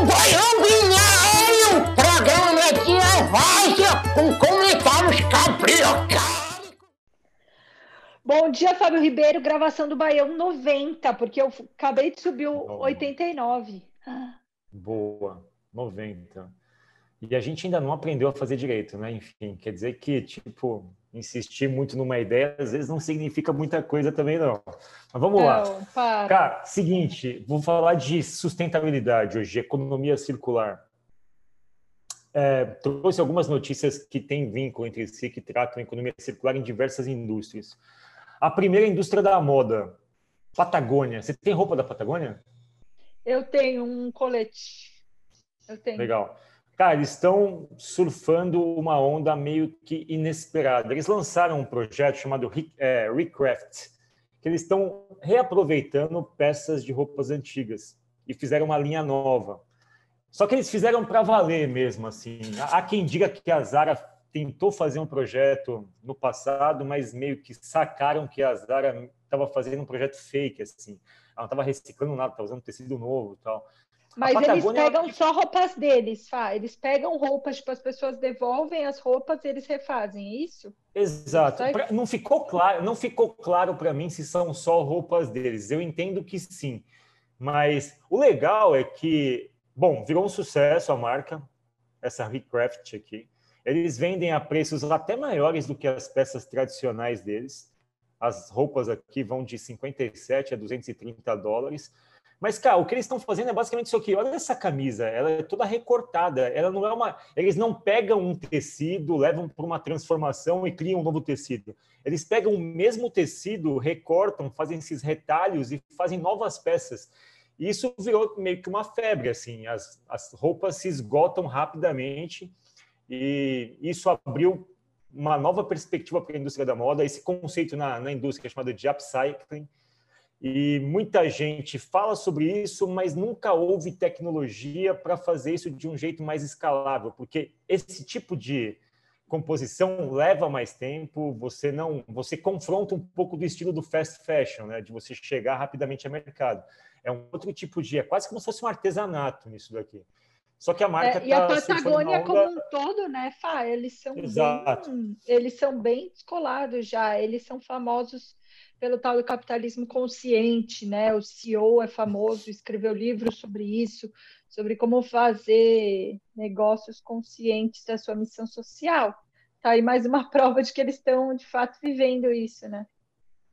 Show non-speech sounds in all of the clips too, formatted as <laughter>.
o Baião Binário, programa de várzea com comentários cabriocálicos. Bom dia, Fábio Ribeiro, gravação do Baião 90, porque eu acabei de subir o 89. Boa, 90. E a gente ainda não aprendeu a fazer direito, né? Enfim, quer dizer que, tipo, insistir muito numa ideia às vezes não significa muita coisa também, não. Mas vamos Não, lá. para. Cara, seguinte, vou falar de sustentabilidade hoje, economia circular. É, trouxe algumas notícias que têm vínculo entre si, que tratam a economia circular em diversas indústrias. A primeira indústria da moda, Patagônia. Você tem roupa da Patagônia? Eu tenho um colete. Eu tenho. Legal. Cara, eles estão surfando uma onda meio que inesperada. Eles lançaram um projeto chamado é, Recraft, que eles estão reaproveitando peças de roupas antigas e fizeram uma linha nova. Só que eles fizeram para valer mesmo, assim. Há quem diga que a Zara tentou fazer um projeto no passado, mas meio que sacaram que a Zara estava fazendo um projeto fake, assim. Ela não estava reciclando nada, estava usando tecido novo e tal. Mas eles Patagônia- pegam só roupas deles, Fá. Eles pegam roupas, tipo, as pessoas devolvem as roupas e eles refazem, é isso? Exato. Pra- não ficou claro, não ficou claro para mim se são só roupas deles. Eu entendo que sim, mas o legal é que, bom, virou um sucesso a marca, essa Recraft aqui. Eles vendem a preços até maiores do que as peças tradicionais deles. As roupas aqui vão de 57 a 230 dólares. Mas, cara, o que eles estão fazendo é basicamente isso aqui. Olha essa camisa, ela é toda recortada. Ela não é uma. Eles não pegam um tecido, levam para uma transformação e criam um novo tecido. Eles pegam o mesmo tecido, recortam, fazem esses retalhos e fazem novas peças. E isso virou meio que uma febre, assim. As, as roupas se esgotam rapidamente e isso abriu uma nova perspectiva para a indústria da moda. Esse conceito na, na indústria é chamado de upcycling. E muita gente fala sobre isso, mas nunca houve tecnologia para fazer isso de um jeito mais escalável, porque esse tipo de composição leva mais tempo, você não, você confronta um pouco do estilo do fast fashion, né, de você chegar rapidamente ao mercado. É um outro tipo de, é quase como se fosse um artesanato nisso daqui. Só que a marca É, e a tá Patagônia na como onda- um todo, né, Fá? Eles são Exato. bem, eles são bem descolados já. Eles são famosos pelo tal do capitalismo consciente, né? O CEO é famoso, escreveu livros sobre isso, sobre como fazer negócios conscientes da sua missão social. Tá aí mais uma <laughs> prova de que eles estão de fato vivendo isso, né?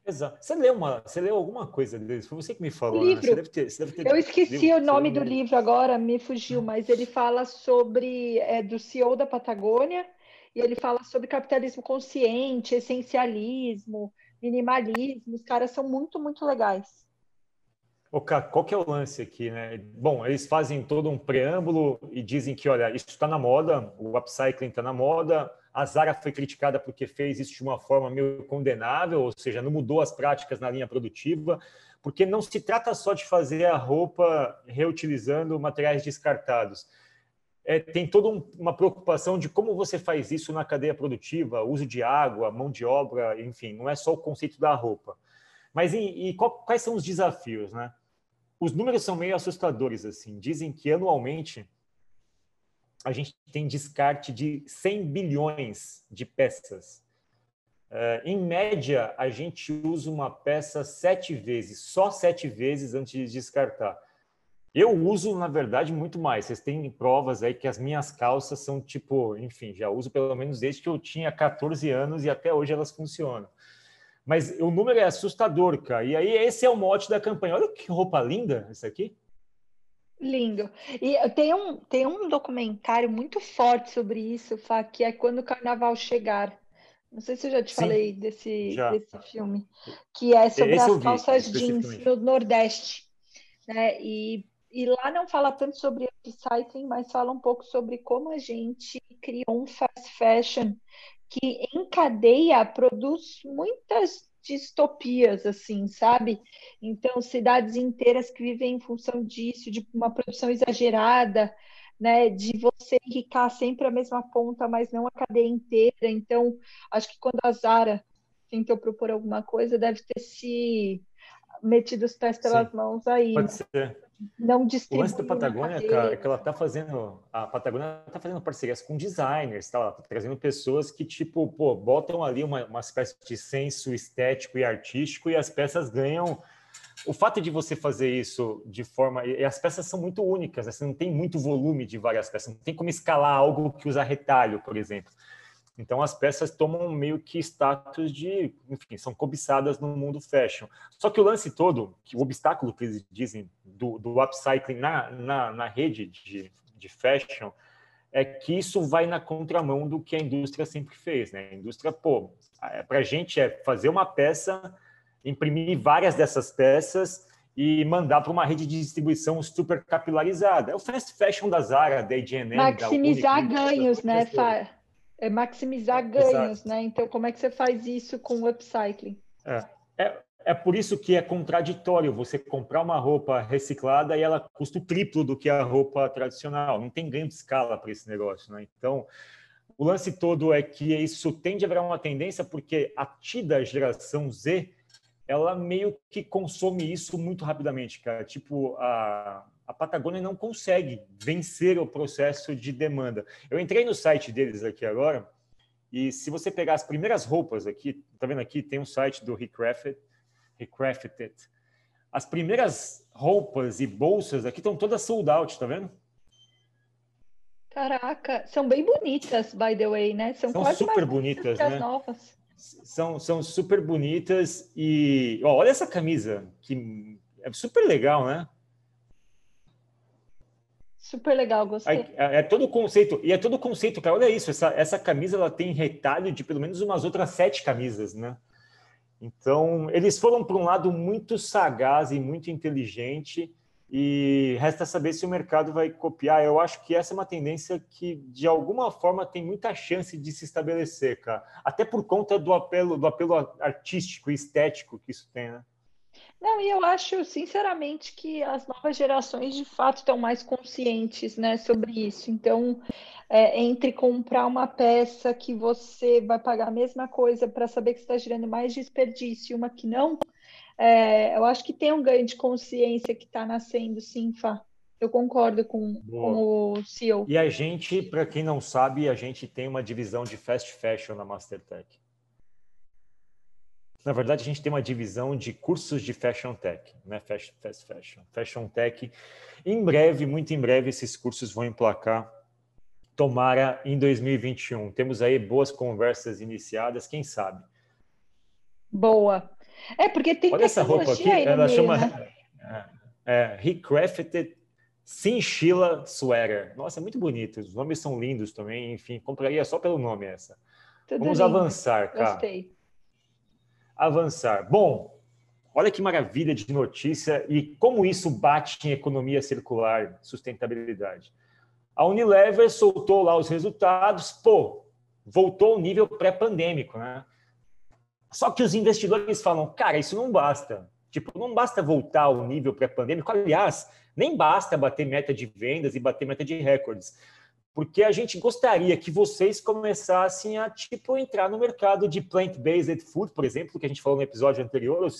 Exato. Você leu uma, você leu alguma coisa deles? Foi você que me falou, né? livro. Você deve ter, você deve ter Eu esqueci lido, o nome do livro agora, me fugiu, mas ele fala sobre é, do CEO da Patagônia e ele fala sobre capitalismo consciente, essencialismo, minimalismo. Os caras são muito, muito legais. Cá, qual que é o lance aqui, né? Bom, eles fazem todo um preâmbulo e dizem que, olha, isso está na moda, o upcycling está na moda, a Zara foi criticada porque fez isso de uma forma meio condenável, ou seja, não mudou as práticas na linha produtiva, porque não se trata só de fazer a roupa reutilizando materiais descartados. É, tem toda um- uma preocupação de como você faz isso na cadeia produtiva, uso de água, mão de obra, enfim, não é só o conceito da roupa. Mas e, e qual- quais são os desafios, né? Os números são meio assustadores assim. Dizem que anualmente a gente tem descarte de 100 bilhões de peças. Eh, em média, a gente usa uma peça sete vezes, só sete vezes antes de descartar. Eu uso, na verdade, muito mais. Vocês têm provas aí que as minhas calças são tipo, enfim, já uso pelo menos desde que eu tinha 14 anos e até hoje elas funcionam. Mas o número é assustador, cara. E aí esse é o mote da campanha. Olha que roupa linda essa aqui. Lindo. E tem um, tem um documentário muito forte sobre isso, Fá, que é Quando o Carnaval Chegar. Não sei se eu já te Sim, falei desse, já. desse filme, que é sobre Esse as calças jeans no Nordeste, né? E, e lá não fala tanto sobre upcycling, mas fala um pouco sobre como a gente criou um fast fashion que em cadeia produz muitas distopias, assim, sabe? Então, cidades inteiras que vivem em função disso, de uma produção exagerada, né? De você enricar sempre a mesma ponta, mas não a cadeia inteira. Então, acho que quando a Zara tentou propor alguma coisa, deve ter se metido os pés pelas Sim, mãos aí. Pode ser. Não distribui. O lance da Patagônia, cara, é que ela está fazendo. A Patagônia está fazendo parcerias com designers, tá? Ela tá trazendo pessoas que, tipo, pô, botam ali uma, uma espécie de senso estético e artístico e as peças ganham. O fato de você fazer isso de forma. E as peças são muito únicas, né? você não tem muito volume de várias peças, não tem como escalar algo que usa retalho, por exemplo. Então as peças tomam meio que status de, enfim, são cobiçadas no mundo fashion. Só que o lance todo, o obstáculo que eles dizem do, do upcycling na, na, na rede de, de fashion, é que isso vai na contramão do que a indústria sempre fez, né? A indústria, pô, para a gente é fazer uma peça, imprimir várias dessas peças e mandar para uma rede de distribuição super capilarizada. É o fast fashion da Zara, da H&M, Maximizar da ganhos, né, Fá? É maximizar ganhos, Exato. né? Então, como é que você faz isso com o upcycling? É, é, é por isso que é contraditório você comprar uma roupa reciclada e ela custa o triplo do que a roupa tradicional. Não tem ganho de escala para esse negócio, né? Então, o lance todo é que isso tende a virar uma tendência porque a tida geração Z, ela meio que consome isso muito rapidamente, cara. Tipo, a, a Patagônia não consegue vencer o processo de demanda. Eu entrei no site deles aqui agora, e se você pegar as primeiras roupas aqui, tá vendo aqui, tem um site do Recrafted, Recrafted. As primeiras roupas e bolsas aqui estão todas sold out, tá vendo? Caraca, são bem bonitas, by the way, né? São, são super bonitas, né? novas. São, são super bonitas e ó, olha essa camisa, que é super legal, né? Super legal, gostei. É, é todo o conceito, e é todo o conceito, cara. Olha isso, essa, essa camisa ela tem retalho de pelo menos umas outras sete camisas, né? Então, eles foram para um lado muito sagaz e muito inteligente, e resta saber se o mercado vai copiar. Eu acho que essa é uma tendência que, de alguma forma, tem muita chance de se estabelecer, cara. Até por conta do apelo, do apelo artístico e estético que isso tem, né? Não, e eu acho, sinceramente, que as novas gerações de fato estão mais conscientes né, sobre isso. Então, é, entre comprar uma peça que você vai pagar a mesma coisa para saber que está gerando mais desperdício e uma que não, é, eu acho que tem um ganho de consciência que está nascendo, sim, Fá. Eu concordo com, com o CEO. E a gente, para quem não sabe, a gente tem uma divisão de fast fashion na Mastertech. Na verdade, a gente tem uma divisão de cursos de Fashion Tech, né? Fast, fast Fashion. Fashion Tech. Em breve, muito em breve, esses cursos vão emplacar. Tomara em 2021. Temos aí boas conversas iniciadas, quem sabe? Boa. É, porque tem Olha essa roupa aqui, ela meio, chama né? é, é, Recrafted Cinchilla Sweater. Nossa, é muito bonito. Os nomes são lindos também. Enfim, compraria só pelo nome essa. Tudo Vamos lindo. avançar, cara. Gostei avançar. Bom, olha que maravilha de notícia e como isso bate em economia circular, sustentabilidade. A Unilever soltou lá os resultados, pô, voltou ao nível pré-pandêmico, né? Só que os investidores falam, cara, isso não basta. Tipo, não basta voltar ao nível pré-pandêmico. Aliás, nem basta bater meta de vendas e bater meta de recordes porque a gente gostaria que vocês começassem a tipo entrar no mercado de plant-based food, por exemplo, que a gente falou no episódio anterior, ou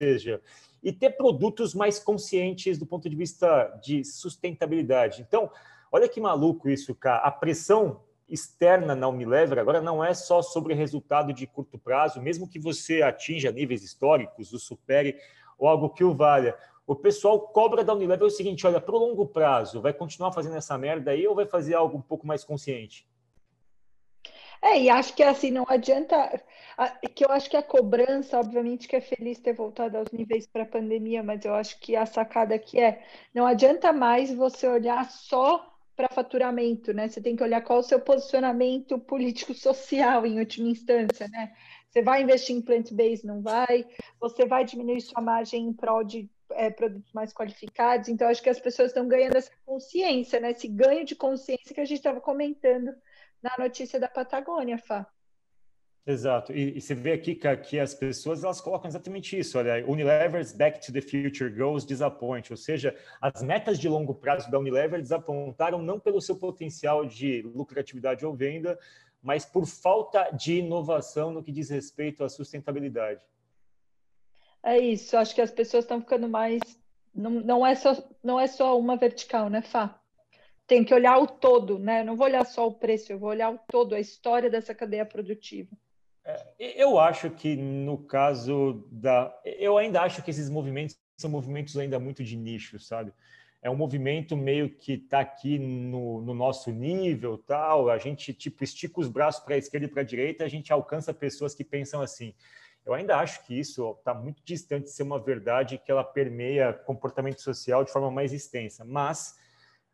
seja, e ter produtos mais conscientes do ponto de vista de sustentabilidade. Então, olha que maluco isso, cara. A pressão externa na Unilever agora não é só sobre resultado de curto prazo, mesmo que você atinja níveis históricos, o supere ou algo que o valha o pessoal cobra da Unilever o seguinte: olha, para o longo prazo, vai continuar fazendo essa merda aí ou vai fazer algo um pouco mais consciente? É, e acho que assim, não adianta. Que eu acho que a cobrança, obviamente, que é feliz ter voltado aos níveis para a pandemia, mas eu acho que a sacada aqui é: não adianta mais você olhar só para faturamento, né? Você tem que olhar qual o seu posicionamento político-social <laughs> em última instância, né? Você vai investir em plant-based, não vai? Você vai diminuir sua margem em prol de é, produtos mais qualificados. Então, acho que as pessoas estão ganhando essa consciência, né? Esse ganho de consciência que a gente estava comentando na notícia da Patagônia, Fá. Exato. E, e, você vê aqui que, que as pessoas elas colocam exatamente isso. Olha, Unilever's Back to the Future Goals disappoint, ou seja, as metas de longo prazo da Unilever desapontaram não pelo seu potencial de lucratividade ou venda, mas por falta de inovação no que diz respeito à sustentabilidade. É isso, acho que as pessoas estão ficando mais. Não, não, é só, não é só uma vertical, né, Fá? Tem que olhar o todo, né? Não vou olhar só o preço, eu vou olhar o todo, a história dessa cadeia produtiva. É, eu acho que no caso da. Eu ainda acho que esses movimentos são movimentos ainda muito de nicho, sabe? É um movimento meio que está aqui no, no, nosso nível, tal. A gente tipo estica os braços para a esquerda e para a direita, a gente alcança pessoas que pensam assim. Eu ainda acho que isso está muito distante de ser uma verdade que ela permeia comportamento social de forma mais extensa, mas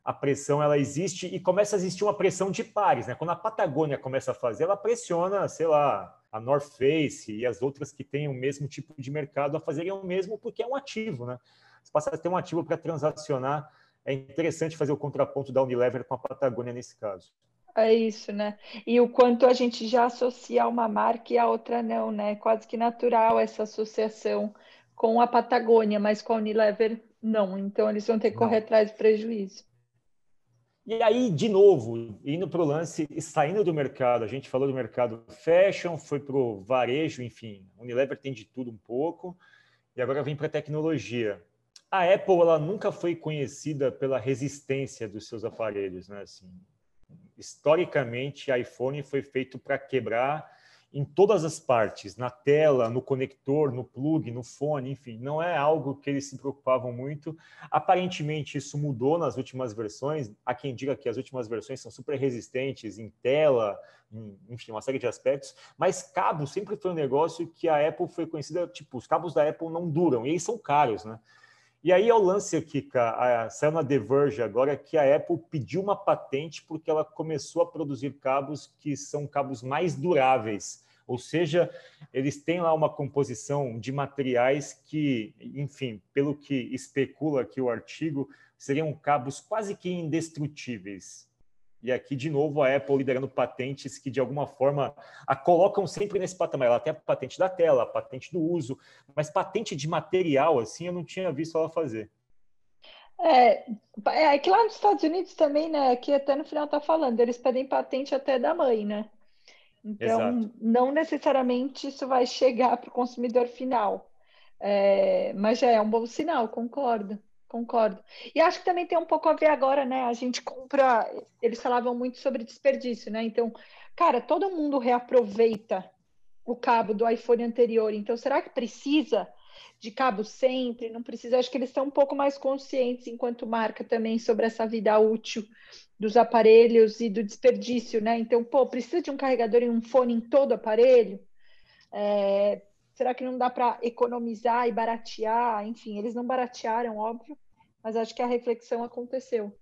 a pressão ela existe e começa a existir uma pressão de pares, né? Quando a Patagônia começa a fazer, ela pressiona, sei lá, a North Face e as outras que têm o mesmo tipo de mercado a fazerem o mesmo porque é um ativo, né? Se passar a ter um ativo para transacionar, é interessante fazer o contraponto da Unilever com a Patagônia nesse caso. É isso, né? E o quanto a gente já associa uma marca e a outra não, né? Quase que natural essa associação com a Patagônia, mas com a Unilever não. Então eles vão ter que correr não. atrás do prejuízo. E aí, de novo, indo para o lance, saindo do mercado, a gente falou do mercado fashion, foi para o varejo, enfim, Unilever tem de tudo um pouco, e agora vem para a tecnologia. A Apple ela nunca foi conhecida pela resistência dos seus aparelhos, né? Assim, historicamente, iPhone foi feito para quebrar em todas as partes, na tela, no conector, no plug, no fone, enfim, não é algo que eles se preocupavam muito. Aparentemente isso mudou nas últimas versões. Há quem diga que as últimas versões são super resistentes em tela, em, enfim, uma série de aspectos, mas cabo sempre foi um negócio que a Apple foi conhecida, tipo, os cabos da Apple não duram, e eles são caros, né? E aí é o lance aqui, cara, saiu na The Verge agora que a Apple pediu uma patente porque ela começou a produzir cabos que são cabos mais duráveis. Ou seja, eles têm lá uma composição de materiais que, enfim, pelo que especula aqui o artigo, seriam cabos quase que indestrutíveis. E aqui, de novo, a Apple liderando patentes que, de alguma forma, a colocam sempre nesse patamar. Ela tem a patente da tela, a patente do uso, mas patente de material, assim, eu não tinha visto ela fazer. É, é que lá nos Estados Unidos também, né, que até no final tá falando, eles pedem patente até da mãe, né? Então, Exato. não necessariamente isso vai chegar para o consumidor final. É, mas já é um bom sinal, concordo. Concordo. E acho que também tem um pouco a ver agora, né? A gente compra. Eles falavam muito sobre desperdício, né? Então, cara, todo mundo reaproveita o cabo do iPhone anterior. Então, será que precisa de cabo sempre? Não precisa. Acho que eles estão um pouco mais conscientes, enquanto marca, também sobre essa vida útil dos aparelhos e do desperdício, né? Então, pô, precisa de um carregador e um fone em todo aparelho? É, será que não dá para economizar e baratear? Enfim, eles não baratearam, óbvio, mas acho que a reflexão aconteceu.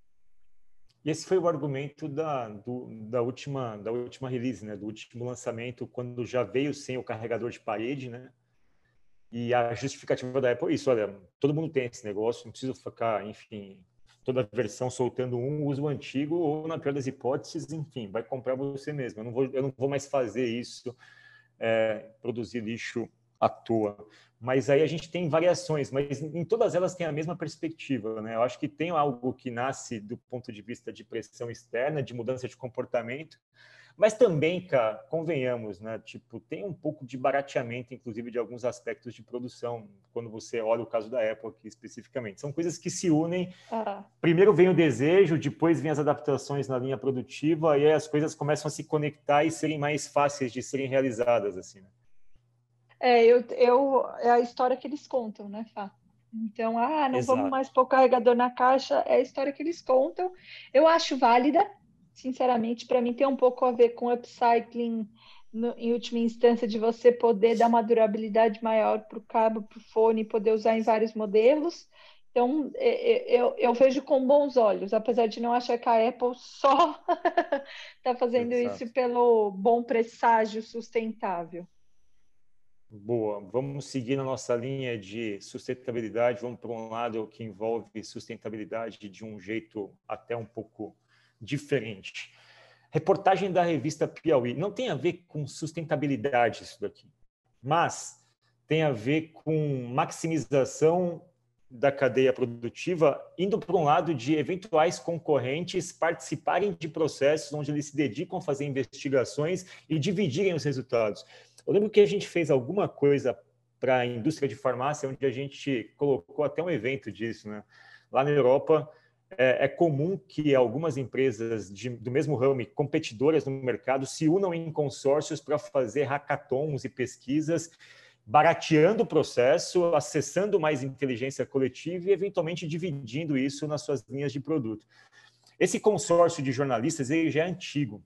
E esse foi o argumento da, do, da, última, da última release, né? do último lançamento, quando já veio sem o carregador de parede, né? E a justificativa da Apple é isso, olha, todo mundo tem esse negócio, não precisa ficar, enfim, toda versão soltando um, usa o antigo, ou na pior das hipóteses, enfim, vai comprar você mesmo. Eu não vou, eu não vou mais fazer isso, é, produzir lixo à toa. Mas aí a gente tem variações, mas em todas elas tem a mesma perspectiva, né? Eu acho que tem algo que nasce do ponto de vista de pressão externa, de mudança de comportamento, mas também, cara, convenhamos, né? Tipo, tem um pouco de barateamento, inclusive, de alguns aspectos de produção, quando você olha o caso da Apple aqui especificamente. São coisas que se unem. Ah. Primeiro vem o desejo, depois vem as adaptações na linha produtiva, e aí as coisas começam a se conectar e serem mais fáceis de serem realizadas, assim, né? É, eu, eu, é a história que eles contam, né, Fá? Então, ah, não Exato. vamos mais pôr carregador na caixa, é a história que eles contam. Eu acho válida, sinceramente, para mim tem um pouco a ver com upcycling, no, em última instância, de você poder dar uma durabilidade maior para o cabo, para o fone, poder usar em vários modelos. Então, eu, eu, vejo com bons olhos, apesar de não achar que a Apple só está <laughs> fazendo Exato. isso pelo bom presságio sustentável. Boa, vamos seguir na nossa linha de sustentabilidade. Vamos para um lado que envolve sustentabilidade de um jeito até um pouco diferente. Reportagem da revista Piauí. Não tem a ver com sustentabilidade isso daqui, mas tem a ver com maximização da cadeia produtiva, indo para um lado de eventuais concorrentes participarem de processos onde eles se dedicam a fazer investigações e dividirem os resultados. Eu lembro que a gente fez alguma coisa para a indústria de farmácia, onde a gente colocou até um evento disso. Né? Lá na Europa, é, é comum que algumas empresas de, do mesmo ramo, competidoras no mercado, se unam em consórcios para fazer hackathons e pesquisas, barateando o processo, acessando mais inteligência coletiva e, eventualmente, dividindo isso nas suas linhas de produto. Esse consórcio de jornalistas ele já é antigo.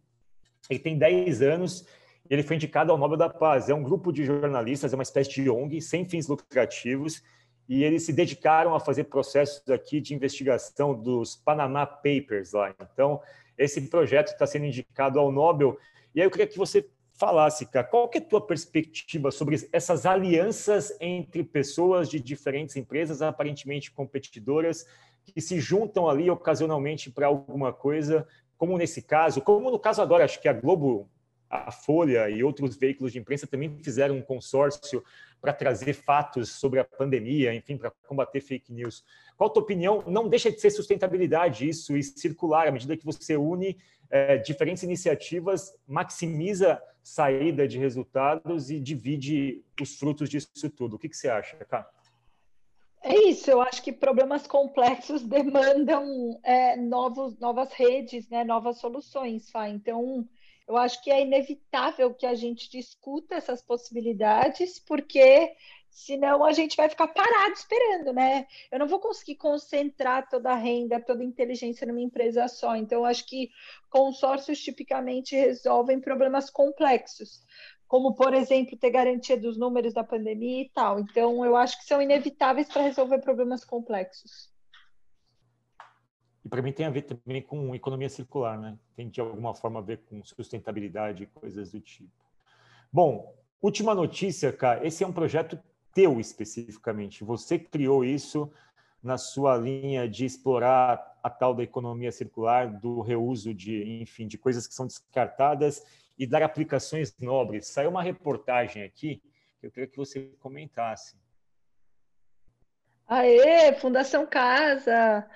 Ele tem 10 anos ele foi indicado ao Nobel da Paz. É um grupo de jornalistas, é uma espécie de ONG, sem fins lucrativos, e eles se dedicaram a fazer processos aqui de investigação dos Panama Papers lá. Então, esse projeto está sendo indicado ao Nobel. E aí eu queria que você falasse, cara, qual que é a tua perspectiva sobre essas alianças entre pessoas de diferentes empresas, aparentemente competidoras, que se juntam ali ocasionalmente para alguma coisa, como nesse caso, como no caso agora, acho que a Globo a Folha e outros veículos de imprensa também fizeram um consórcio para trazer fatos sobre a pandemia, enfim, para combater fake news. Qual a tua opinião? Não deixa de ser sustentabilidade isso e circular, à medida que você une é, diferentes iniciativas, maximiza saída de resultados e divide os frutos disso tudo. O que, que você acha, Cá? É isso, eu acho que problemas complexos <laughs> demandam é, novos, novas redes, né, novas soluções, Fá. Então, eu acho que é inevitável que a gente discuta essas possibilidades, porque senão a gente vai ficar parado esperando, né? Eu não vou conseguir concentrar toda a renda, toda a inteligência numa empresa só. Então, acho que consórcios tipicamente resolvem problemas complexos, como, por exemplo, ter garantia dos números da pandemia e tal. Então, eu acho que são inevitáveis para resolver problemas complexos. E para mim tem a ver também com economia circular, né? Tem de alguma forma a ver com sustentabilidade e coisas do tipo. Bom, última notícia, cara. Esse é um projeto teu especificamente. Você criou isso na sua linha de explorar a tal da economia circular, do reuso de, enfim, de coisas que são descartadas e dar aplicações nobres. Saiu uma reportagem aqui que eu queria que você comentasse. Aê, Fundação Casa!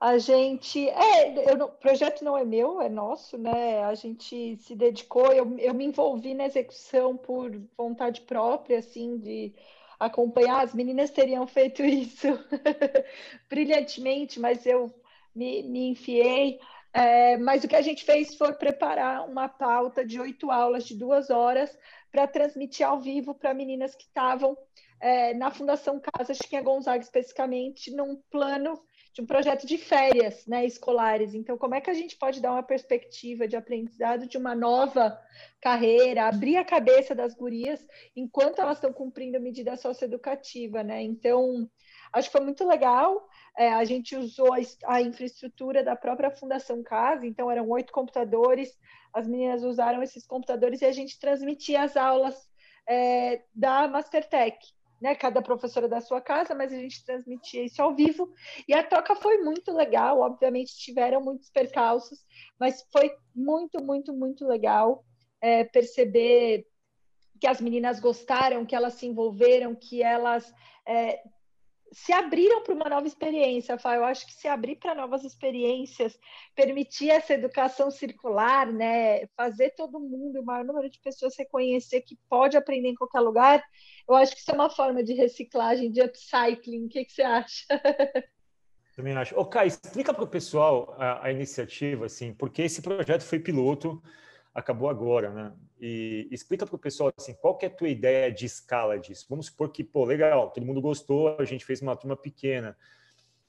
A gente. É, o projeto não é meu, é nosso, né? A gente se dedicou, eu, eu me envolvi na execução por vontade própria, assim, de acompanhar. As meninas teriam feito <laughs> isso <laughs> brilhantemente, mas eu me, me enfiei. É, mas o que a gente fez foi preparar uma pauta de oito aulas de duas horas para transmitir ao vivo para meninas que estavam é, na Fundação Casa Chiquinha Gonzaga, especificamente, num plano de um projeto de férias né, escolares. Então, como é que a gente pode dar uma perspectiva de aprendizado de uma nova carreira, abrir a cabeça das gurias enquanto elas estão cumprindo a medida socioeducativa, né? Então, acho que foi muito legal. É, a gente usou a, a, infraestrutura da própria Fundação Casa, então eram oito computadores, as meninas usaram esses computadores e a gente transmitia as aulas é, da Mastertech né, cada professora da sua casa, mas a gente transmitia isso ao vivo. E a toca foi muito legal, obviamente tiveram muitos percalços, mas foi muito, muito, muito legal é, perceber que as meninas gostaram, que elas se envolveram, que elas é, se abriram para uma nova experiência, Fá. Eu acho que se abrir para novas experiências, permitir essa educação circular, né? Fazer todo mundo, o maior número de pessoas reconhecer que pode aprender em qualquer lugar, eu acho que isso é uma forma de reciclagem, de upcycling. O que, que você acha? <laughs> Também acho. Ô, Kai, explica para o pessoal a, a iniciativa, assim, porque esse projeto foi piloto, acabou agora, né? E explica para o pessoal assim, qual que é a tua ideia de escala disso? Vamos supor que, pô, legal, todo mundo gostou, a gente fez uma turma pequena.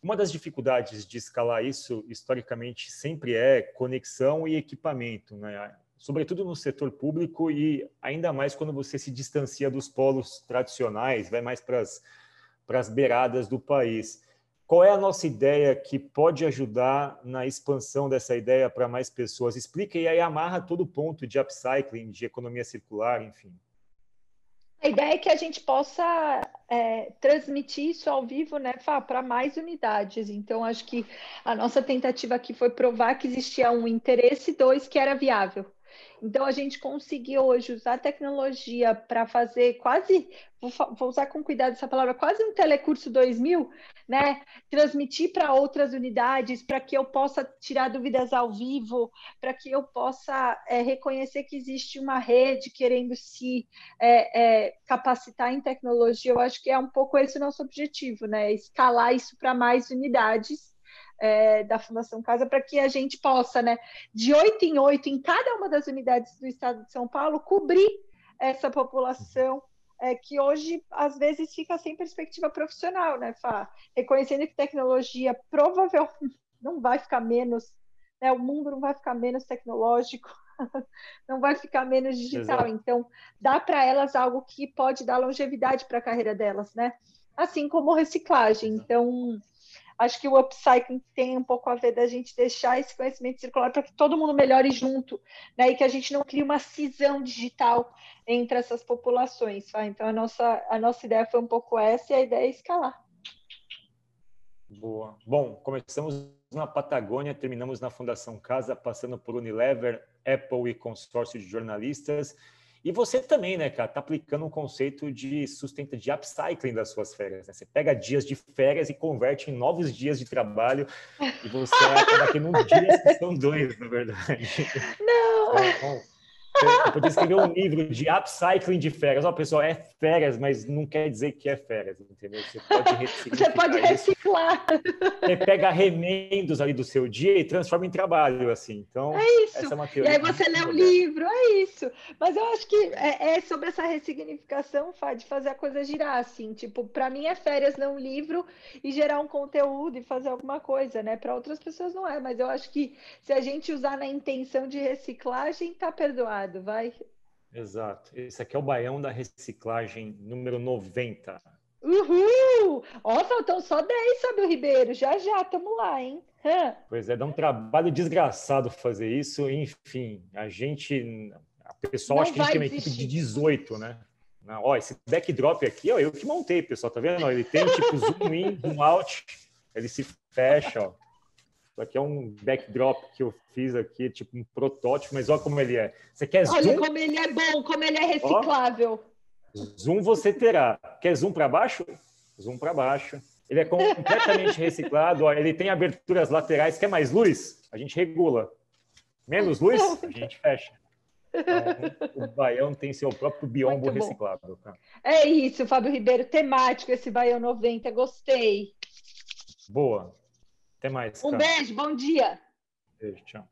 Uma das dificuldades de escalar isso, historicamente, sempre é conexão e equipamento, né? Sobretudo no setor público e ainda mais quando você se distancia dos polos tradicionais, vai mais para as beiradas do país. Qual é a nossa ideia que pode ajudar na expansão dessa ideia para mais pessoas? Explica e aí amarra todo o ponto de upcycling, de economia circular, enfim. A ideia é que a gente possa é, transmitir isso ao vivo, né, para mais unidades. Então, acho que a nossa tentativa aqui foi provar que existia um interesse, dois, que era viável. Então, a gente conseguiu hoje usar a tecnologia para fazer quase, vou usar com cuidado essa palavra, quase um telecurso 2000, né? Transmitir para outras unidades, para que eu possa tirar dúvidas ao vivo, para que eu possa é, reconhecer que existe uma rede querendo se é, é, capacitar em tecnologia. Eu acho que é um pouco esse o nosso objetivo, né? Escalar isso para mais unidades é, da Fundação Casa para que a gente possa, né, de oito em oito, em cada uma das unidades do Estado de São Paulo, cobrir essa população é, que hoje, às vezes, fica sem perspectiva profissional, né, Fá? Reconhecendo que tecnologia provavelmente não vai ficar menos, né, o mundo não vai ficar menos tecnológico, <laughs> não vai ficar menos digital. Exato. Então, dá para elas algo que pode dar longevidade para a carreira delas, né? Assim como reciclagem. Então, acho que o upcycling tem um pouco a ver da gente deixar esse conhecimento circular para que todo mundo melhore junto, né? E que a gente não crie uma cisão digital entre essas populações. Tá? Então a nossa a nossa ideia foi um pouco essa e a ideia é escalar. Boa. Bom, começamos na Patagônia, terminamos na Fundação Casa, passando por Unilever, Apple e consórcio de jornalistas. E você também, né, cara, tá aplicando um conceito de sustenta de upcycling das suas férias. Né? Você pega dias de férias e converte em novos dias de trabalho e você <laughs> acaba tendo um dia que são dois, na verdade. Não! Então, eu podia escrever um livro de upcycling de férias. Ó, pessoal, é férias, mas não quer dizer que é férias, entendeu? Você pode reciclar. <laughs> Você pode reciclar. Você pega remendos ali do seu dia e transforma em trabalho, assim. Então, é isso. Essa é. E aí você lê o um livro, é isso. Mas eu acho que é, é sobre essa ressignificação, de fazer a coisa girar, assim. Tipo, para mim é férias um livro e gerar um conteúdo e fazer alguma coisa, né? Para outras pessoas não é, mas eu acho que se a gente usar na intenção de reciclagem, tá perdoado vai. Exato. Esse aqui é o baião da reciclagem número 90. Uhul! Ó, faltam só 10, sabe, o Ribeiro? Já, já, tamo lá, hein? Hã? Pois é, dá um trabalho desgraçado fazer isso. Enfim, a gente. A pessoal, Não acho que a gente tem uma equipe de 18, né? Não, ó, esse backdrop aqui, ó, eu que montei, pessoal, tá vendo? Ele tem tipo zoom in, zoom out, ele se fecha, ó. Isso aqui é um backdrop que eu fiz aqui, tipo um protótipo, mas olha como ele é. Você quer olha zoom? Olha como ele é bom, como ele é reciclável. Ó, zoom você terá. Quer zoom para baixo? Zoom para baixo. Ele é completamente <laughs> reciclado, ó, ele tem aberturas laterais. Quer mais luz? A gente regula. Menos luz? A gente fecha. Então, o Baião tem seu próprio biombo reciclado. Tá? É isso, Fábio Ribeiro, temático esse Baião 90, gostei. Boa. Até mais. Um cara. beijo, bom dia. Beijo, tchau.